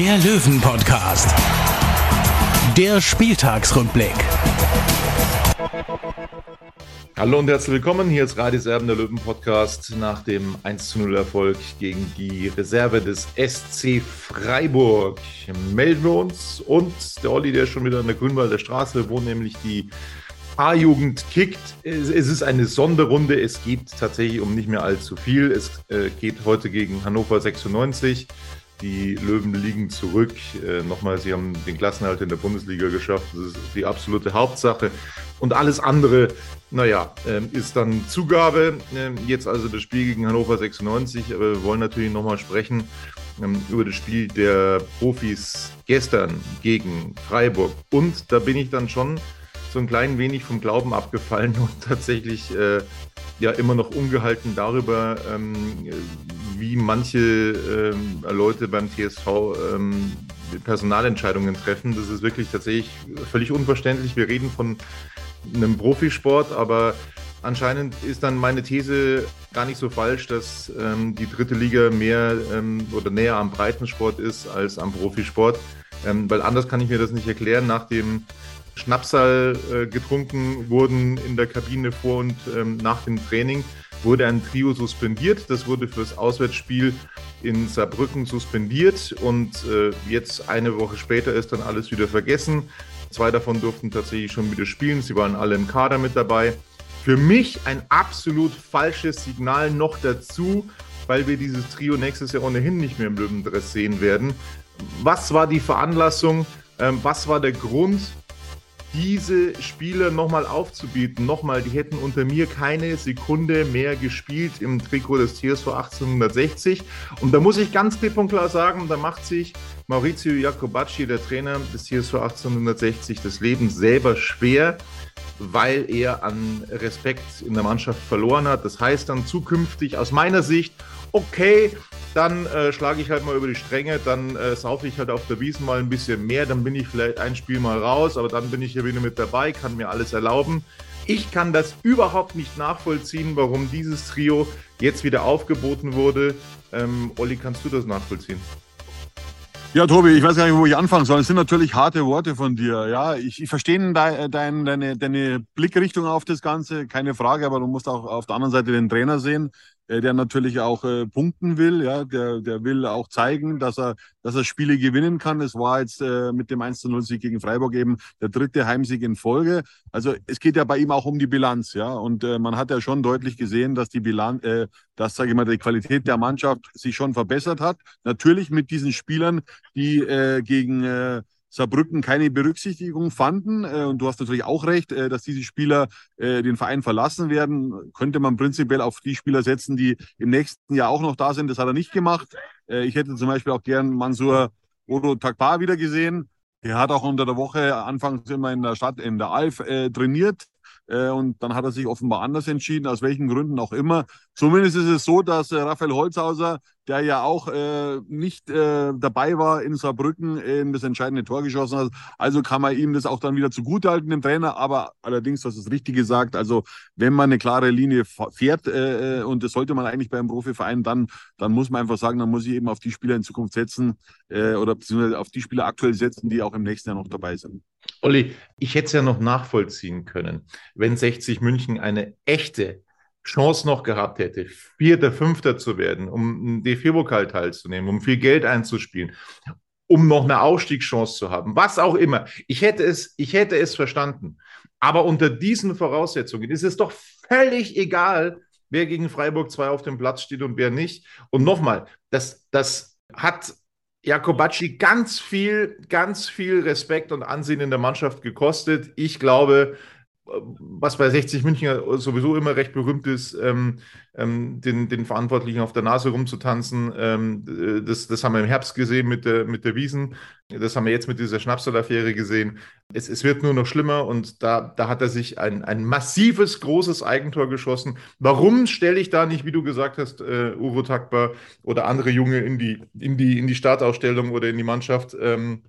der Löwen-Podcast. Der Spieltagsrückblick. Hallo und herzlich willkommen. Hier ist Radis Erben, der Löwen-Podcast nach dem 1-0 Erfolg gegen die Reserve des SC Freiburg. Melden wir uns und der Olli, der ist schon wieder an der Grünwalder Straße, wo nämlich die A-Jugend kickt. Es, es ist eine Sonderrunde. Es geht tatsächlich um nicht mehr allzu viel. Es äh, geht heute gegen Hannover 96. Die Löwen liegen zurück. Äh, nochmal, sie haben den Klassenhalt in der Bundesliga geschafft. Das ist die absolute Hauptsache. Und alles andere, naja, ähm, ist dann Zugabe. Ähm, jetzt also das Spiel gegen Hannover 96. Aber wir wollen natürlich nochmal sprechen ähm, über das Spiel der Profis gestern gegen Freiburg. Und da bin ich dann schon so ein klein wenig vom Glauben abgefallen und tatsächlich äh, ja immer noch ungehalten darüber, ähm, wie manche ähm, Leute beim TSV ähm, Personalentscheidungen treffen. Das ist wirklich tatsächlich völlig unverständlich. Wir reden von einem Profisport, aber anscheinend ist dann meine These gar nicht so falsch, dass ähm, die dritte Liga mehr ähm, oder näher am Breitensport ist als am Profisport. Ähm, weil anders kann ich mir das nicht erklären. Nach dem Schnapsal äh, getrunken wurden in der Kabine vor und ähm, nach dem Training, wurde ein Trio suspendiert. Das wurde fürs Auswärtsspiel in Saarbrücken suspendiert und äh, jetzt eine Woche später ist dann alles wieder vergessen. Zwei davon durften tatsächlich schon wieder spielen. Sie waren alle im Kader mit dabei. Für mich ein absolut falsches Signal noch dazu, weil wir dieses Trio nächstes Jahr ohnehin nicht mehr im Löwendress sehen werden. Was war die Veranlassung? Ähm, was war der Grund? Diese Spieler nochmal aufzubieten. Nochmal, die hätten unter mir keine Sekunde mehr gespielt im Trikot des TSV 1860. Und da muss ich ganz klipp und klar sagen, da macht sich Maurizio Jacobacci, der Trainer des TSV 1860, das Leben selber schwer, weil er an Respekt in der Mannschaft verloren hat. Das heißt dann zukünftig aus meiner Sicht, okay, dann äh, schlage ich halt mal über die Stränge, dann äh, saufe ich halt auf der Wiesn mal ein bisschen mehr, dann bin ich vielleicht ein Spiel mal raus, aber dann bin ich ja wieder mit dabei, kann mir alles erlauben. Ich kann das überhaupt nicht nachvollziehen, warum dieses Trio jetzt wieder aufgeboten wurde. Ähm, Olli, kannst du das nachvollziehen? Ja, Tobi, ich weiß gar nicht, wo ich anfangen soll. Es sind natürlich harte Worte von dir. Ja, ich, ich verstehe de, dein, deine, deine Blickrichtung auf das Ganze, keine Frage, aber du musst auch auf der anderen Seite den Trainer sehen. Äh, der natürlich auch äh, punkten will. Ja, der, der will auch zeigen, dass er, dass er Spiele gewinnen kann. Es war jetzt äh, mit dem 1 0 Sieg gegen Freiburg eben der dritte Heimsieg in Folge. Also es geht ja bei ihm auch um die Bilanz, ja. Und äh, man hat ja schon deutlich gesehen, dass die Bilanz, äh, dass, sage ich mal, die Qualität der Mannschaft sich schon verbessert hat. Natürlich mit diesen Spielern, die äh, gegen äh, Saarbrücken keine Berücksichtigung fanden. Äh, und du hast natürlich auch recht, äh, dass diese Spieler äh, den Verein verlassen werden. Könnte man prinzipiell auf die Spieler setzen, die im nächsten Jahr auch noch da sind. Das hat er nicht gemacht. Ich hätte zum Beispiel auch gern Mansur Oro Takbar wieder gesehen. Er hat auch unter der Woche anfangs immer in der Stadt, in der Alf, äh, trainiert. Äh, und dann hat er sich offenbar anders entschieden, aus welchen Gründen auch immer. Zumindest ist es so, dass äh, Raphael Holzhauser, der ja auch äh, nicht äh, dabei war in Saarbrücken, in das entscheidende Tor geschossen hat. Also kann man ihm das auch dann wieder zugutehalten, dem Trainer. Aber allerdings, ist das Richtige gesagt, also wenn man eine klare Linie fährt, äh, und das sollte man eigentlich beim Profiverein, dann, dann muss man einfach sagen, dann muss ich eben auf die Spieler in Zukunft setzen äh, oder beziehungsweise auf die Spieler aktuell setzen, die auch im nächsten Jahr noch dabei sind. Olli, ich hätte es ja noch nachvollziehen können, wenn 60 München eine echte Chance noch gehabt hätte, Vierter, Fünfter zu werden, um ein D4-Pokal teilzunehmen, um viel Geld einzuspielen, um noch eine Aufstiegschance zu haben, was auch immer. Ich hätte es, ich hätte es verstanden. Aber unter diesen Voraussetzungen ist es doch völlig egal, wer gegen Freiburg 2 auf dem Platz steht und wer nicht. Und nochmal, das, das hat Jakobacci ganz viel, ganz viel Respekt und Ansehen in der Mannschaft gekostet. Ich glaube, was bei 60 München sowieso immer recht berühmt ist, ähm, ähm, den, den Verantwortlichen auf der Nase rumzutanzen. Ähm, äh, das, das haben wir im Herbst gesehen mit der, mit der Wiesen. Das haben wir jetzt mit dieser Schnapsel-Affäre gesehen. Es, es wird nur noch schlimmer und da, da hat er sich ein, ein massives, großes Eigentor geschossen. Warum stelle ich da nicht, wie du gesagt hast, äh, Uwe Takbar oder andere Junge in die, in die, in die Startausstellung oder in die Mannschaft? Ähm,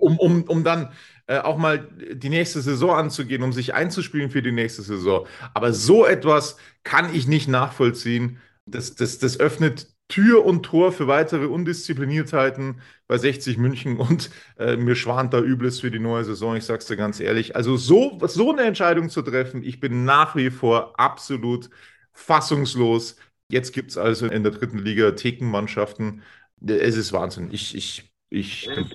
um, um, um dann äh, auch mal die nächste Saison anzugehen, um sich einzuspielen für die nächste Saison. Aber so etwas kann ich nicht nachvollziehen. Das, das, das öffnet Tür und Tor für weitere Undiszipliniertheiten bei 60 München und äh, mir schwant da Übles für die neue Saison. Ich sag's dir ganz ehrlich. Also so, so eine Entscheidung zu treffen, ich bin nach wie vor absolut fassungslos. Jetzt gibt es also in der dritten Liga Thekenmannschaften. Es ist Wahnsinn. Ich, ich, ich bin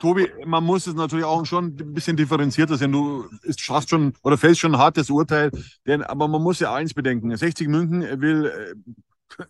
Tobi, man muss es natürlich auch schon ein bisschen differenzierter sehen. Du fast schon oder fällst schon ein hartes Urteil, denn aber man muss ja eins bedenken: 60 München will äh,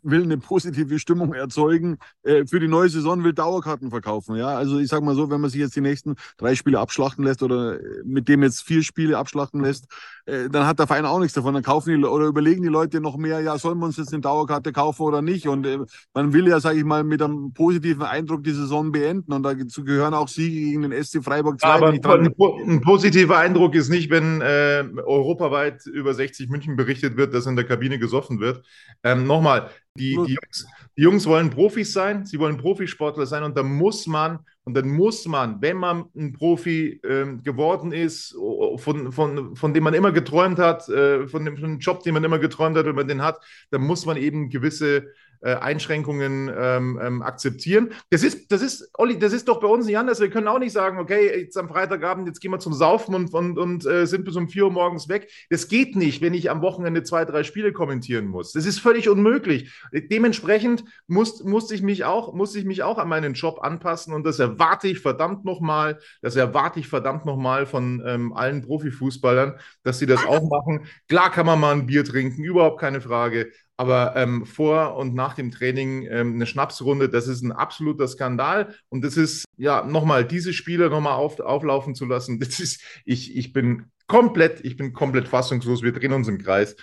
will eine positive Stimmung erzeugen, äh, für die neue Saison will Dauerkarten verkaufen. Ja, also ich sage mal so, wenn man sich jetzt die nächsten drei Spiele abschlachten lässt oder äh, mit dem jetzt vier Spiele abschlachten lässt, äh, dann hat der Verein auch nichts davon. Dann kaufen die oder überlegen die Leute noch mehr, ja, sollen wir uns jetzt eine Dauerkarte kaufen oder nicht? Und äh, man will ja, sage ich mal, mit einem positiven Eindruck die Saison beenden. Und dazu gehören auch Siege gegen den SC Freiburg 2. Aber ein, ein, positiver Eindruck ist nicht, wenn äh, europaweit über 60 München berichtet wird, dass in der Kabine gesoffen wird. Ähm, Nochmal, die, die, Jungs, die Jungs wollen Profis sein, sie wollen Profisportler sein und da muss man, und dann muss man, wenn man ein Profi ähm, geworden ist, von, von, von dem man immer geträumt hat, äh, von, dem, von dem Job, den man immer geträumt hat, wenn man den hat, dann muss man eben gewisse äh, Einschränkungen ähm, ähm, akzeptieren. Das ist, das ist, Olli, das ist doch bei uns nicht anders. Wir können auch nicht sagen, okay, jetzt am Freitagabend, jetzt gehen wir zum Saufen und, und, und äh, sind bis um 4 Uhr morgens weg. Das geht nicht, wenn ich am Wochenende zwei, drei Spiele kommentieren muss. Das ist völlig unmöglich. Dementsprechend muss, musste ich mich auch, musste ich mich auch an meinen Job anpassen und das erwarte ich verdammt nochmal, das erwarte ich verdammt nochmal von ähm, allen Profifußballern, dass sie das auch machen. Klar kann man mal ein Bier trinken, überhaupt keine Frage. Aber ähm, vor und nach dem Training ähm, eine Schnapsrunde, das ist ein absoluter Skandal. Und das ist, ja, nochmal, diese Spieler nochmal auf, auflaufen zu lassen, das ist, ich, ich bin komplett, ich bin komplett fassungslos. Wir drehen uns im Kreis.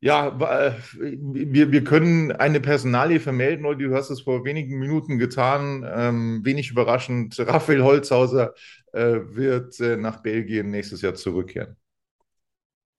Ja, äh, wir, wir können eine Personalie vermelden, Olli, du hast es vor wenigen Minuten getan. Ähm, wenig überraschend, Raphael Holzhauser äh, wird äh, nach Belgien nächstes Jahr zurückkehren.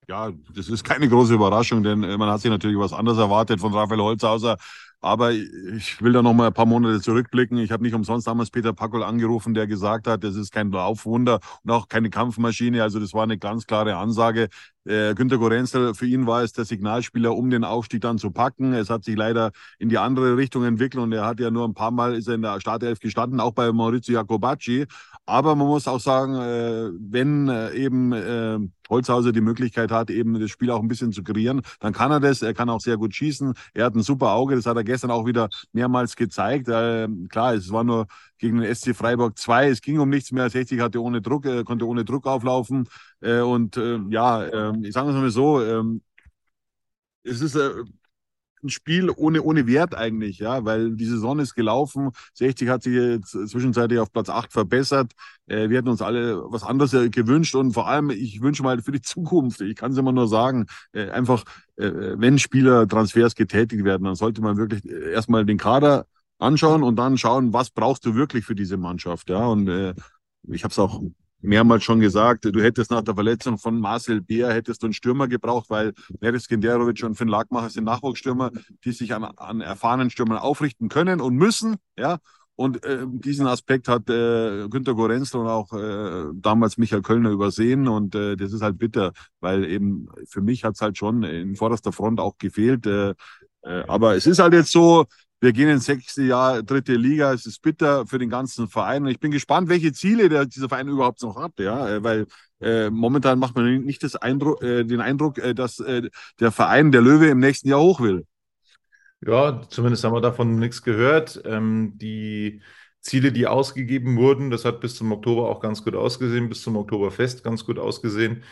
Ja, das ist keine große Überraschung, denn äh, man hat sich natürlich was anderes erwartet von Raphael Holzhauser. Aber ich will da noch mal ein paar Monate zurückblicken. Ich habe nicht umsonst damals Peter Packel angerufen, der gesagt hat, das ist kein Laufwunder und auch keine Kampfmaschine. Also das war eine ganz klare Ansage. Äh, Günter Gorenzel, für ihn war es der Signalspieler, um den Aufstieg dann zu packen. Es hat sich leider in die andere Richtung entwickelt und er hat ja nur ein paar Mal ist er in der Startelf gestanden, auch bei Maurizio Jacobacci. Aber man muss auch sagen, äh, wenn äh, eben Holzhauser die Möglichkeit hat, eben das Spiel auch ein bisschen zu kreieren, dann kann er das. Er kann auch sehr gut schießen. Er hat ein super Auge. Das hat er gestern auch wieder mehrmals gezeigt. Klar, es war nur gegen den SC Freiburg 2. Es ging um nichts mehr. 60 hatte ohne Druck, äh, konnte ohne Druck auflaufen. Äh, und äh, ja, ähm, ich sage es mal so, ähm, es ist äh, ein Spiel ohne, ohne Wert eigentlich, ja, weil die Saison ist gelaufen. 60 hat sich jetzt zwischenzeitlich auf Platz 8 verbessert. Äh, wir hätten uns alle was anderes äh, gewünscht und vor allem, ich wünsche mal für die Zukunft, ich kann es immer nur sagen, äh, einfach, äh, wenn Spieler Transfers getätigt werden, dann sollte man wirklich äh, erstmal den Kader anschauen und dann schauen, was brauchst du wirklich für diese Mannschaft, ja, und äh, ich habe es auch mehrmals schon gesagt, du hättest nach der Verletzung von Marcel Beer hättest du einen Stürmer gebraucht, weil Neres Genderovic und Finn Lagmacher sind Nachwuchsstürmer, die sich an, an erfahrenen Stürmern aufrichten können und müssen, ja. Und äh, diesen Aspekt hat äh, Günter Gorenzel und auch äh, damals Michael Kölner übersehen. Und äh, das ist halt bitter, weil eben für mich hat es halt schon in vorderster Front auch gefehlt. Äh, äh, aber es ist halt jetzt so, wir gehen ins sechste Jahr, dritte Liga. Es ist bitter für den ganzen Verein. Und ich bin gespannt, welche Ziele der, dieser Verein überhaupt noch hat. Ja, äh, weil äh, momentan macht man nicht das Eindruck, äh, den Eindruck, äh, dass äh, der Verein, der Löwe, im nächsten Jahr hoch will. Ja, zumindest haben wir davon nichts gehört. Ähm, die Ziele, die ausgegeben wurden, das hat bis zum Oktober auch ganz gut ausgesehen, bis zum Oktoberfest ganz gut ausgesehen.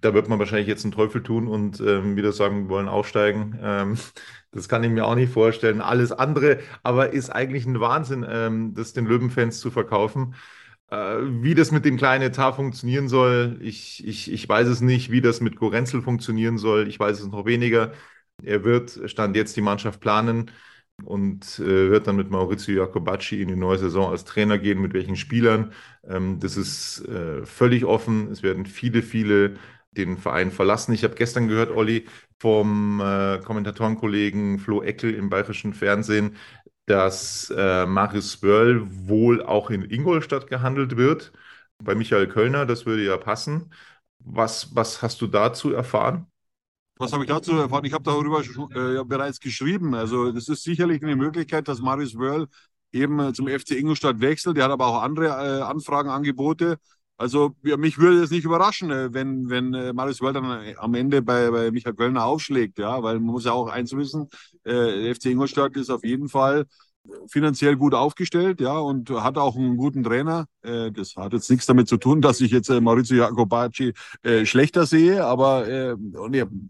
Da wird man wahrscheinlich jetzt einen Teufel tun und ähm, wieder sagen, wir wollen aufsteigen. Ähm, das kann ich mir auch nicht vorstellen. Alles andere aber ist eigentlich ein Wahnsinn, ähm, das den Löwenfans zu verkaufen. Äh, wie das mit dem kleinen Etat funktionieren soll, ich, ich, ich weiß es nicht. Wie das mit Gorenzel funktionieren soll, ich weiß es noch weniger. Er wird, stand jetzt die Mannschaft planen und äh, wird dann mit Maurizio Jacobacci in die neue Saison als Trainer gehen, mit welchen Spielern. Ähm, das ist äh, völlig offen. Es werden viele, viele den Verein verlassen. Ich habe gestern gehört, Olli, vom äh, Kommentatorenkollegen Flo Eckel im bayerischen Fernsehen, dass äh, Marius Spörl wohl auch in Ingolstadt gehandelt wird, bei Michael Kölner. Das würde ja passen. Was, was hast du dazu erfahren? Was habe ich dazu erfahren? Ich habe darüber äh, bereits geschrieben. Also das ist sicherlich eine Möglichkeit, dass Marius Wörl eben äh, zum FC Ingolstadt wechselt. Der hat aber auch andere äh, Anfragen, Angebote. Also ja, mich würde es nicht überraschen, äh, wenn, wenn äh, Marius Wörl dann äh, am Ende bei, bei Michael Kölner aufschlägt, ja, weil man muss ja auch eins wissen, äh, FC Ingolstadt ist auf jeden Fall finanziell gut aufgestellt, ja, und hat auch einen guten Trainer. Äh, das hat jetzt nichts damit zu tun, dass ich jetzt äh, Maurizio Jacobacci äh, schlechter sehe, aber äh,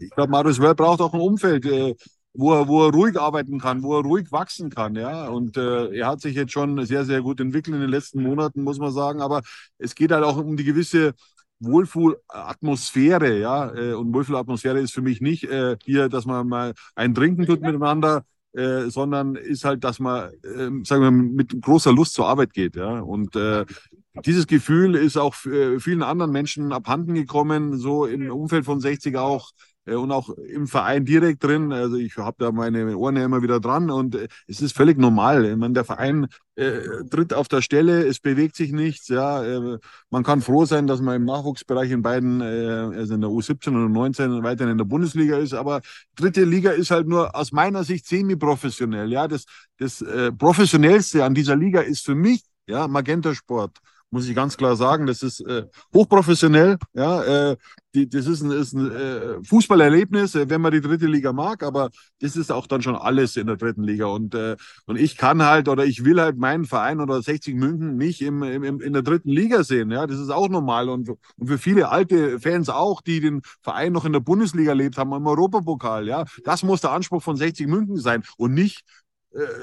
ich glaube, Marius Wörl braucht auch ein Umfeld, äh, wo er, wo er ruhig arbeiten kann, wo er ruhig wachsen kann, ja. Und äh, er hat sich jetzt schon sehr, sehr gut entwickelt in den letzten Monaten, muss man sagen. Aber es geht halt auch um die gewisse Wohlfühlatmosphäre, ja. Äh, und Wohlfühlatmosphäre ist für mich nicht äh, hier, dass man mal ein Trinken tut miteinander, äh, sondern ist halt, dass man, äh, sagen wir, mit großer Lust zur Arbeit geht. Ja? Und äh, dieses Gefühl ist auch äh, vielen anderen Menschen abhanden gekommen, so im Umfeld von 60 auch und auch im Verein direkt drin. Also ich habe da meine Ohren ja immer wieder dran und äh, es ist völlig normal. Ich meine, der Verein äh, tritt auf der Stelle, es bewegt sich nichts. Ja, äh, man kann froh sein, dass man im Nachwuchsbereich in beiden, äh, also in der U17 und U19 weiterhin in der Bundesliga ist. Aber dritte Liga ist halt nur aus meiner Sicht semi-professionell. Ja, das, das äh, professionellste an dieser Liga ist für mich ja Magenta Sport muss ich ganz klar sagen. Das ist äh, hochprofessionell. Ja, äh, die, das ist ein, ist ein äh, Fußballerlebnis, äh, wenn man die dritte Liga mag, aber das ist auch dann schon alles in der dritten Liga. Und, äh, und ich kann halt oder ich will halt meinen Verein oder 60 München nicht im, im, in der dritten Liga sehen. Ja, das ist auch normal. Und, und für viele alte Fans auch, die den Verein noch in der Bundesliga erlebt haben, im Europapokal. Ja, das muss der Anspruch von 60 München sein und nicht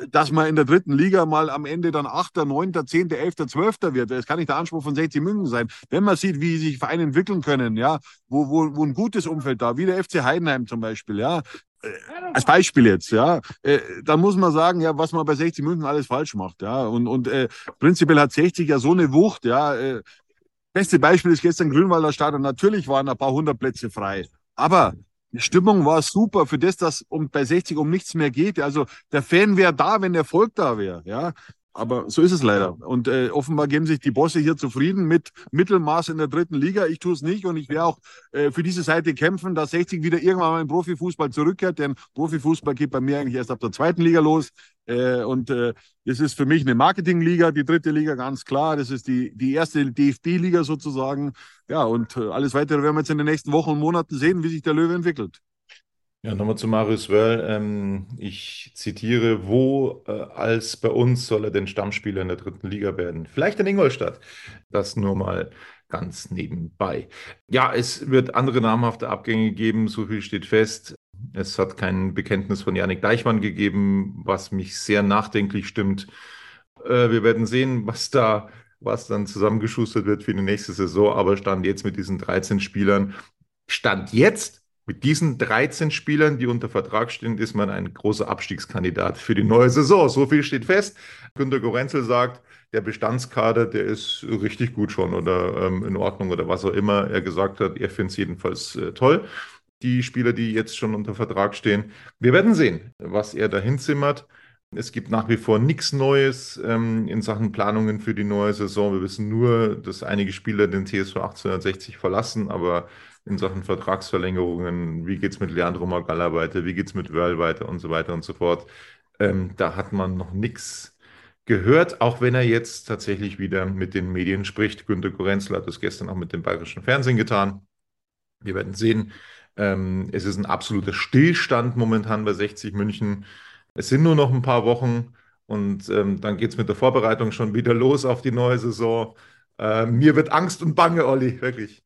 dass man in der dritten Liga mal am Ende dann Achter, Neunter, Zehnter, Elfter, Zwölfter wird. Das kann nicht der Anspruch von 60 München sein. Wenn man sieht, wie sich Vereine entwickeln können, ja, wo, wo, wo ein gutes Umfeld da, wie der FC Heidenheim zum Beispiel, ja, äh, als Beispiel jetzt, ja, äh, dann muss man sagen, ja, was man bei 60 München alles falsch macht, ja, und, und äh, prinzipiell hat 60 ja so eine Wucht, ja, äh, beste Beispiel ist gestern Grünwalder Stadion, natürlich waren ein paar hundert Plätze frei, aber die Stimmung war super für das, dass um, bei 60 um nichts mehr geht. Also der Fan wäre da, wenn der Erfolg da wäre. Ja, aber so ist es leider. Und äh, offenbar geben sich die Bosse hier zufrieden mit Mittelmaß in der dritten Liga. Ich tue es nicht und ich werde auch äh, für diese Seite kämpfen, dass 60 wieder irgendwann mal in Profifußball zurückkehrt. Denn Profifußball geht bei mir eigentlich erst ab der zweiten Liga los. Äh, und äh, das ist für mich eine Marketingliga, die dritte Liga ganz klar. Das ist die, die erste DFB-Liga sozusagen. Ja, und äh, alles weitere werden wir jetzt in den nächsten Wochen und Monaten sehen, wie sich der Löwe entwickelt. Ja, nochmal zu Marius Wörl. Ähm, ich zitiere, wo äh, als bei uns soll er denn Stammspieler in der dritten Liga werden? Vielleicht in Ingolstadt. Das nur mal ganz nebenbei. Ja, es wird andere namhafte Abgänge geben, so viel steht fest. Es hat kein Bekenntnis von Janik Deichmann gegeben, was mich sehr nachdenklich stimmt. Äh, wir werden sehen, was da, was dann zusammengeschustert wird für die nächste Saison. Aber Stand jetzt mit diesen 13 Spielern, Stand jetzt mit diesen 13 Spielern, die unter Vertrag stehen, ist man ein großer Abstiegskandidat für die neue Saison. So viel steht fest. Günter Gorenzel sagt, der Bestandskader, der ist richtig gut schon oder ähm, in Ordnung oder was auch immer er gesagt hat. Er findet es jedenfalls äh, toll. Die Spieler, die jetzt schon unter Vertrag stehen. Wir werden sehen, was er dahin zimmert. Es gibt nach wie vor nichts Neues ähm, in Sachen Planungen für die neue Saison. Wir wissen nur, dass einige Spieler den TSV 1860 verlassen, aber in Sachen Vertragsverlängerungen, wie geht es mit Leandro Magalla weiter, wie geht es mit Wörl weiter und so weiter und so fort. Ähm, da hat man noch nichts gehört, auch wenn er jetzt tatsächlich wieder mit den Medien spricht. Günter Gorenzel hat das gestern auch mit dem bayerischen Fernsehen getan. Wir werden sehen. Ähm, es ist ein absoluter Stillstand momentan bei 60 München. Es sind nur noch ein paar Wochen und ähm, dann geht es mit der Vorbereitung schon wieder los auf die neue Saison. Äh, mir wird Angst und Bange, Olli, wirklich.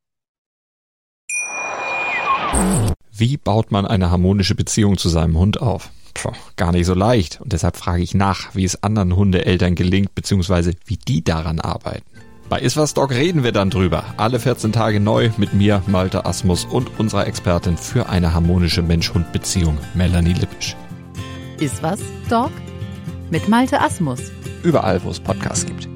Wie baut man eine harmonische Beziehung zu seinem Hund auf? Puh, gar nicht so leicht. Und deshalb frage ich nach, wie es anderen Hundeeltern gelingt, beziehungsweise wie die daran arbeiten. Bei Iswas Dog reden wir dann drüber. Alle 14 Tage neu mit mir, Malte Asmus und unserer Expertin für eine harmonische Mensch-Hund-Beziehung, Melanie Lippisch. Iswas Dog mit Malte Asmus. Überall, wo es Podcasts gibt.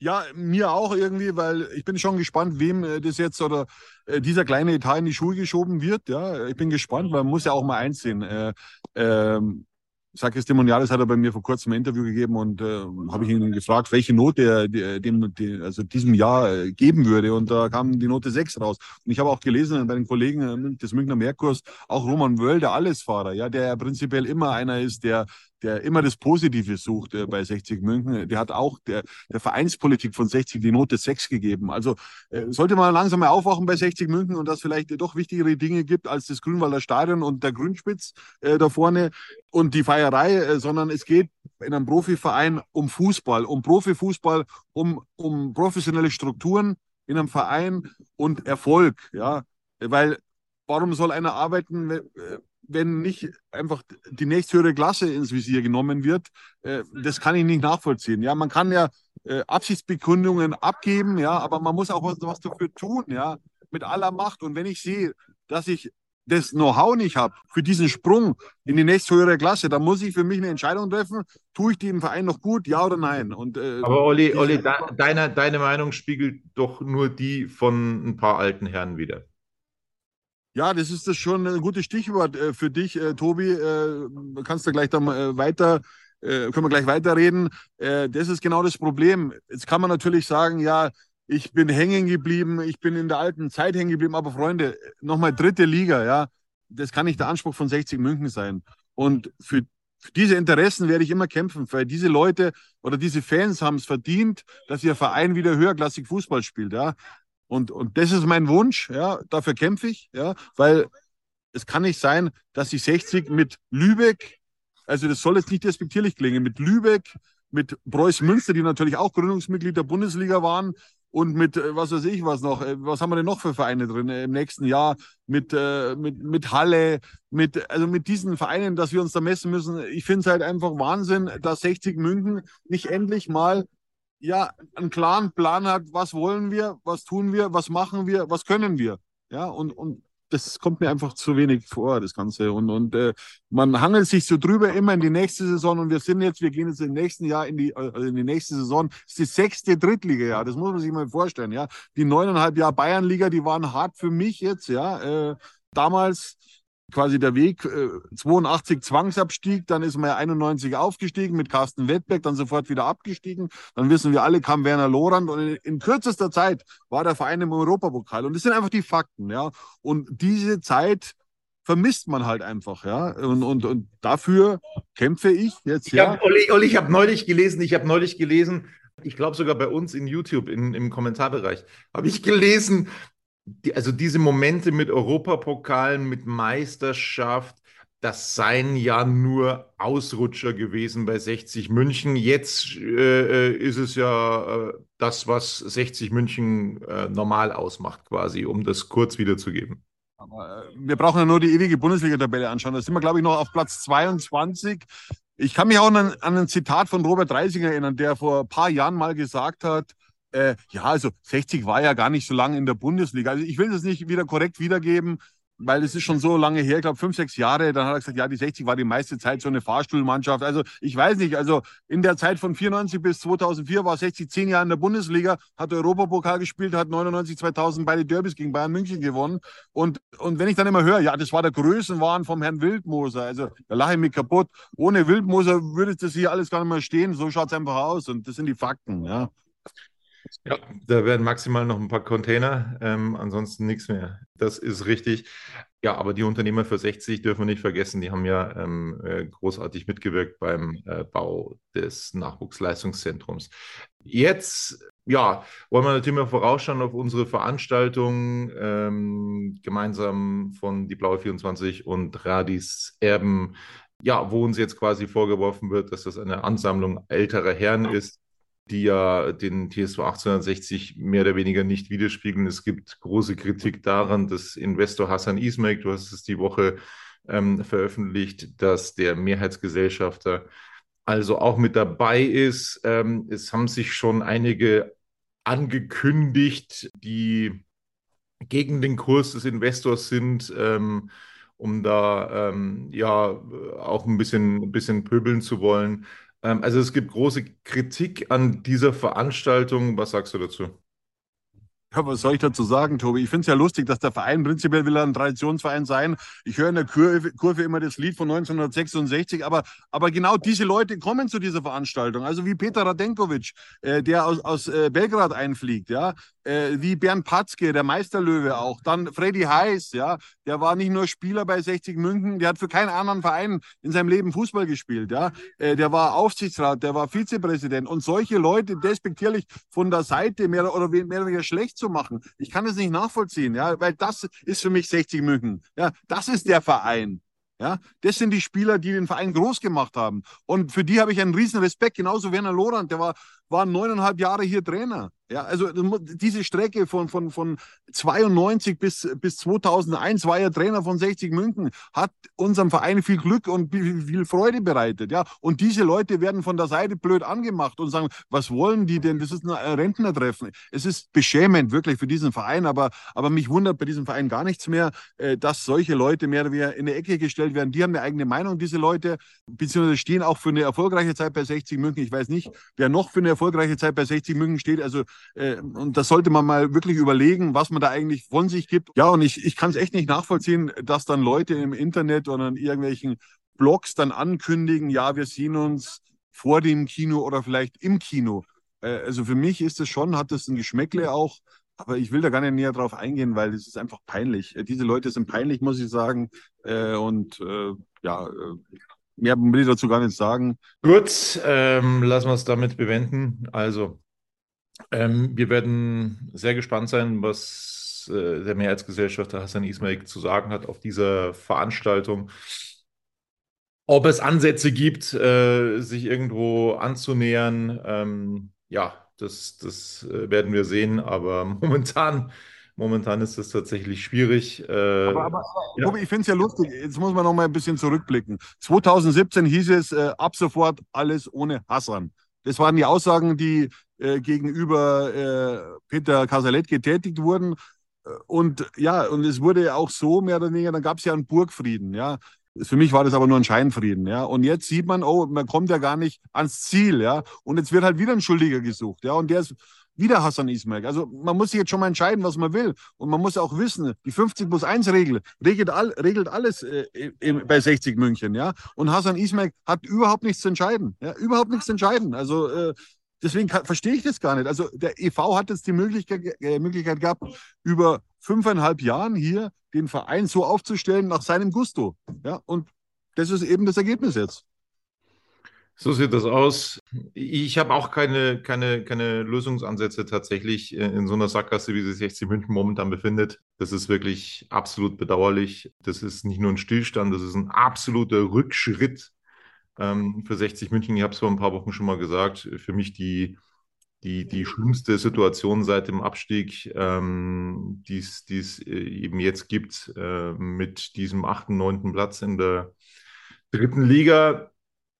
Ja, mir auch irgendwie, weil ich bin schon gespannt, wem äh, das jetzt oder äh, dieser kleine Etat in die Schuhe geschoben wird. Ja, ich bin gespannt, weil man muss ja auch mal einsehen. Äh, ähm, Sakis Demonialis hat er bei mir vor kurzem ein Interview gegeben und äh, habe ich ihn gefragt, welche Note er dem, dem, also diesem Jahr äh, geben würde. Und da kam die Note 6 raus. Und ich habe auch gelesen bei den Kollegen äh, des Münchner Merkurs, auch Roman Wöll, der Allesfahrer, ja, der ja prinzipiell immer einer ist, der der immer das Positive sucht äh, bei 60 München. Der hat auch der, der Vereinspolitik von 60 die Note 6 gegeben. Also äh, sollte man langsam mal aufwachen bei 60 München und dass vielleicht doch wichtigere Dinge gibt als das Grünwalder Stadion und der Grünspitz äh, da vorne und die Feierei, äh, sondern es geht in einem Profiverein um Fußball, um Profifußball, um, um professionelle Strukturen in einem Verein und Erfolg, ja, weil warum soll einer arbeiten, äh, wenn nicht einfach die nächsthöhere Klasse ins Visier genommen wird, äh, das kann ich nicht nachvollziehen. Ja, man kann ja äh, Absichtsbekundungen abgeben, ja, aber man muss auch was, was dafür tun, ja, mit aller Macht. Und wenn ich sehe, dass ich das Know-how nicht habe für diesen Sprung in die nächsthöhere Klasse, dann muss ich für mich eine Entscheidung treffen, tue ich dem Verein noch gut, ja oder nein. Und, äh, Aber Olli, Olli deine, deine Meinung spiegelt doch nur die von ein paar alten Herren wieder. Ja, das ist das schon ein gutes Stichwort äh, für dich, äh, Tobi. Äh, kannst du gleich dann weiter, können wir gleich weiterreden. Das ist genau das Problem. Jetzt kann man natürlich sagen, ja, ich bin hängen geblieben, ich bin in der alten Zeit hängen geblieben, aber Freunde, nochmal dritte Liga, ja, das kann nicht der Anspruch von 60 München sein. Und für, für diese Interessen werde ich immer kämpfen, weil diese Leute oder diese Fans haben es verdient, dass ihr Verein wieder höherklassig Fußball spielt, ja. Und, und das ist mein Wunsch, ja, dafür kämpfe ich, ja, weil es kann nicht sein, dass die 60 mit Lübeck, also das soll jetzt nicht despektierlich klingen, mit Lübeck, mit Preuß Münster, die natürlich auch Gründungsmitglied der Bundesliga waren, und mit, äh, was weiß ich was noch, äh, was haben wir denn noch für Vereine drin äh, im nächsten Jahr, mit, mit, mit Halle, mit, also mit diesen Vereinen, dass wir uns da messen müssen. Ich finde es halt einfach Wahnsinn, dass 60 München nicht endlich mal ja, einen klaren Plan hat, was wollen wir, was tun wir, was machen wir, was können wir. Ja, und, und das kommt mir einfach zu wenig vor, das Ganze. Und, und äh, man hangelt sich so drüber immer in die nächste Saison und wir sind jetzt, wir gehen jetzt im nächsten Jahr in die, also in die nächste Saison. Das ist die sechste Drittliga, ja. Das muss man sich mal vorstellen, ja. Die neuneinhalb Jahre Bayernliga, die waren hart für mich jetzt, ja. Äh, damals quasi der Weg äh, 82 Zwangsabstieg, dann ist man ja 91 aufgestiegen mit Carsten Wettberg, dann sofort wieder abgestiegen. Dann wissen wir alle, kam Werner Lorand und in, in kürzester Zeit war der Verein im Europapokal. Und das sind einfach die Fakten, ja. Und diese Zeit vermisst man halt einfach, ja. Und, und, und dafür kämpfe ich jetzt. Ich ja. Olli, ich habe neulich gelesen, ich habe neulich gelesen, ich glaube sogar bei uns in YouTube in, im Kommentarbereich, habe ich gelesen, die, also diese Momente mit Europapokalen, mit Meisterschaft, das seien ja nur Ausrutscher gewesen bei 60 München. Jetzt äh, äh, ist es ja äh, das, was 60 München äh, normal ausmacht, quasi, um das kurz wiederzugeben. Aber äh, wir brauchen ja nur die ewige Bundesliga-Tabelle anschauen. Da sind wir, glaube ich, noch auf Platz 22. Ich kann mich auch an, an ein Zitat von Robert Reisinger erinnern, der vor ein paar Jahren mal gesagt hat, äh, ja, also 60 war ja gar nicht so lange in der Bundesliga. Also ich will das nicht wieder korrekt wiedergeben, weil es ist schon so lange her, ich glaube fünf, sechs Jahre. Dann hat er gesagt, ja, die 60 war die meiste Zeit so eine Fahrstuhlmannschaft. Also ich weiß nicht, also in der Zeit von 94 bis 2004 war 60 zehn Jahre in der Bundesliga, hat Europapokal gespielt, hat 99, 2000 beide Derbys gegen Bayern München gewonnen. Und, und wenn ich dann immer höre, ja, das war der Größenwahn vom Herrn Wildmoser, also da lache ich mich kaputt. Ohne Wildmoser würde das hier alles gar nicht mehr stehen. So schaut es einfach aus und das sind die Fakten, ja. Ja, da werden maximal noch ein paar Container, ähm, ansonsten nichts mehr. Das ist richtig. Ja, aber die Unternehmer für 60 dürfen wir nicht vergessen, die haben ja ähm, äh, großartig mitgewirkt beim äh, Bau des Nachwuchsleistungszentrums. Jetzt, ja, wollen wir natürlich mal vorausschauen auf unsere Veranstaltung ähm, gemeinsam von Die Blaue 24 und Radis Erben ja, wo uns jetzt quasi vorgeworfen wird, dass das eine Ansammlung älterer Herren ist die ja den TSV 1860 mehr oder weniger nicht widerspiegeln. Es gibt große Kritik daran, dass Investor Hassan Ismail, du hast es die Woche ähm, veröffentlicht, dass der Mehrheitsgesellschafter also auch mit dabei ist. Ähm, es haben sich schon einige angekündigt, die gegen den Kurs des Investors sind, ähm, um da ähm, ja auch ein bisschen, ein bisschen pöbeln zu wollen. Ähm, also es gibt große Kritik an dieser Veranstaltung. Was sagst du dazu? Ja, was soll ich dazu sagen, Tobi? Ich finde es ja lustig, dass der Verein prinzipiell will ein Traditionsverein sein. Ich höre in der Kurve, Kurve, immer das Lied von 1966, aber, aber genau diese Leute kommen zu dieser Veranstaltung. Also wie Peter Radenkovic, äh, der aus, aus äh, Belgrad einfliegt, ja, äh, wie Bernd Patzke, der Meisterlöwe auch. Dann Freddy Heiß, ja, der war nicht nur Spieler bei 60 München, der hat für keinen anderen Verein in seinem Leben Fußball gespielt, ja. Äh, der war Aufsichtsrat, der war Vizepräsident und solche Leute despektierlich von der Seite mehr oder weniger schlecht zu machen. Ich kann es nicht nachvollziehen, ja, weil das ist für mich 60 München. Ja, das ist der Verein. Ja, das sind die Spieler, die den Verein groß gemacht haben. Und für die habe ich einen riesen Respekt. Genauso Werner Lorand, der war, war neuneinhalb Jahre hier Trainer. Ja, also diese Strecke von, von, von 92 bis, bis 2001 war er Trainer von 60 München, hat unserem Verein viel Glück und viel Freude bereitet. Ja, und diese Leute werden von der Seite blöd angemacht und sagen, was wollen die denn? Das ist ein Rentnertreffen. Es ist beschämend wirklich für diesen Verein, aber, aber mich wundert bei diesem Verein gar nichts mehr, äh, dass solche Leute mehr oder weniger in die Ecke gestellt werden. Die haben eine eigene Meinung, diese Leute, beziehungsweise stehen auch für eine erfolgreiche Zeit bei 60 München. Ich weiß nicht, wer noch für eine erfolgreiche Zeit bei 60 München steht. Also äh, und das sollte man mal wirklich überlegen, was man da eigentlich von sich gibt. Ja, und ich, ich kann es echt nicht nachvollziehen, dass dann Leute im Internet oder in irgendwelchen Blogs dann ankündigen, ja, wir sehen uns vor dem Kino oder vielleicht im Kino. Äh, also für mich ist es schon, hat das ein Geschmäckle auch. Aber ich will da gar nicht näher drauf eingehen, weil es ist einfach peinlich. Äh, diese Leute sind peinlich, muss ich sagen. Äh, und äh, ja, äh, mehr will ich dazu gar nicht sagen. Gut, ähm, lassen wir es damit bewenden. Also, ähm, wir werden sehr gespannt sein, was äh, der Mehrheitsgesellschafter Hassan Ismail zu sagen hat auf dieser Veranstaltung. Ob es Ansätze gibt, äh, sich irgendwo anzunähern, ähm, ja, das, das äh, werden wir sehen, aber momentan Momentan ist das tatsächlich schwierig. Äh, aber, aber, ja. ich finde es ja lustig. Jetzt muss man noch mal ein bisschen zurückblicken. 2017 hieß es äh, ab sofort alles ohne Hassan. Das waren die Aussagen, die äh, gegenüber äh, Peter Casalet getätigt wurden. Äh, und ja, und es wurde auch so mehr oder weniger, dann gab es ja einen Burgfrieden, ja. Für mich war das aber nur ein Scheinfrieden, ja. Und jetzt sieht man, oh, man kommt ja gar nicht ans Ziel, ja. Und jetzt wird halt wieder ein Schuldiger gesucht, ja. Und der ist wieder Hassan Ismail. Also man muss sich jetzt schon mal entscheiden, was man will. Und man muss auch wissen, die 50 plus 1 Regel regelt, all, regelt alles äh, im, bei 60 München, ja. Und Hassan Ismail hat überhaupt nichts zu entscheiden. Ja, überhaupt nichts zu entscheiden. Also äh, deswegen kann, verstehe ich das gar nicht. Also der EV hat jetzt die Möglichkeit, äh, Möglichkeit gehabt, über fünfeinhalb Jahren hier den Verein so aufzustellen nach seinem Gusto. Ja, und das ist eben das Ergebnis jetzt. So sieht das aus. Ich habe auch keine, keine, keine Lösungsansätze tatsächlich in so einer Sackgasse, wie sich 60 München momentan befindet. Das ist wirklich absolut bedauerlich. Das ist nicht nur ein Stillstand, das ist ein absoluter Rückschritt ähm, für 60 München. Ich habe es vor ein paar Wochen schon mal gesagt. Für mich die, die, die schlimmste Situation seit dem Abstieg, ähm, die es äh, eben jetzt gibt, äh, mit diesem achten, neunten Platz in der dritten Liga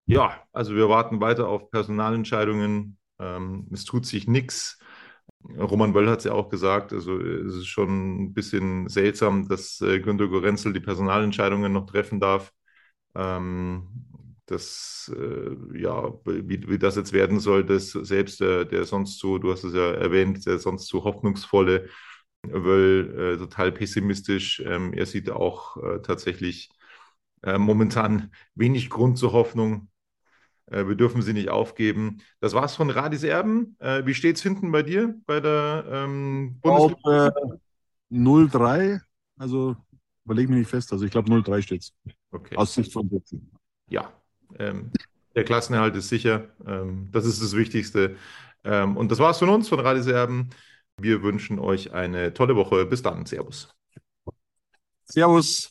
ja, also wir warten weiter auf Personalentscheidungen. Ähm, es tut sich nichts. Roman Wöll hat es ja auch gesagt, also es ist schon ein bisschen seltsam, dass äh, Günter Gorenzel die Personalentscheidungen noch treffen darf. Ähm, das, äh, ja, wie, wie das jetzt werden soll, dass selbst der, der sonst so, du hast es ja erwähnt, der sonst so hoffnungsvolle Wöll äh, total pessimistisch. Ähm, er sieht auch äh, tatsächlich äh, momentan wenig Grund zur Hoffnung. Äh, wir dürfen sie nicht aufgeben. Das war's von Radis Erben. Äh, wie steht's hinten bei dir bei der ähm, Bundesliga? Äh, 0-3, also überlege mich nicht fest. Also ich glaube 0-3 steht's. Okay. Aus Sicht von Sitzen. Ja, ähm, der Klassenerhalt ist sicher. Ähm, das ist das Wichtigste. Ähm, und das war's von uns, von Radis Erben. Wir wünschen euch eine tolle Woche. Bis dann. Servus. Servus.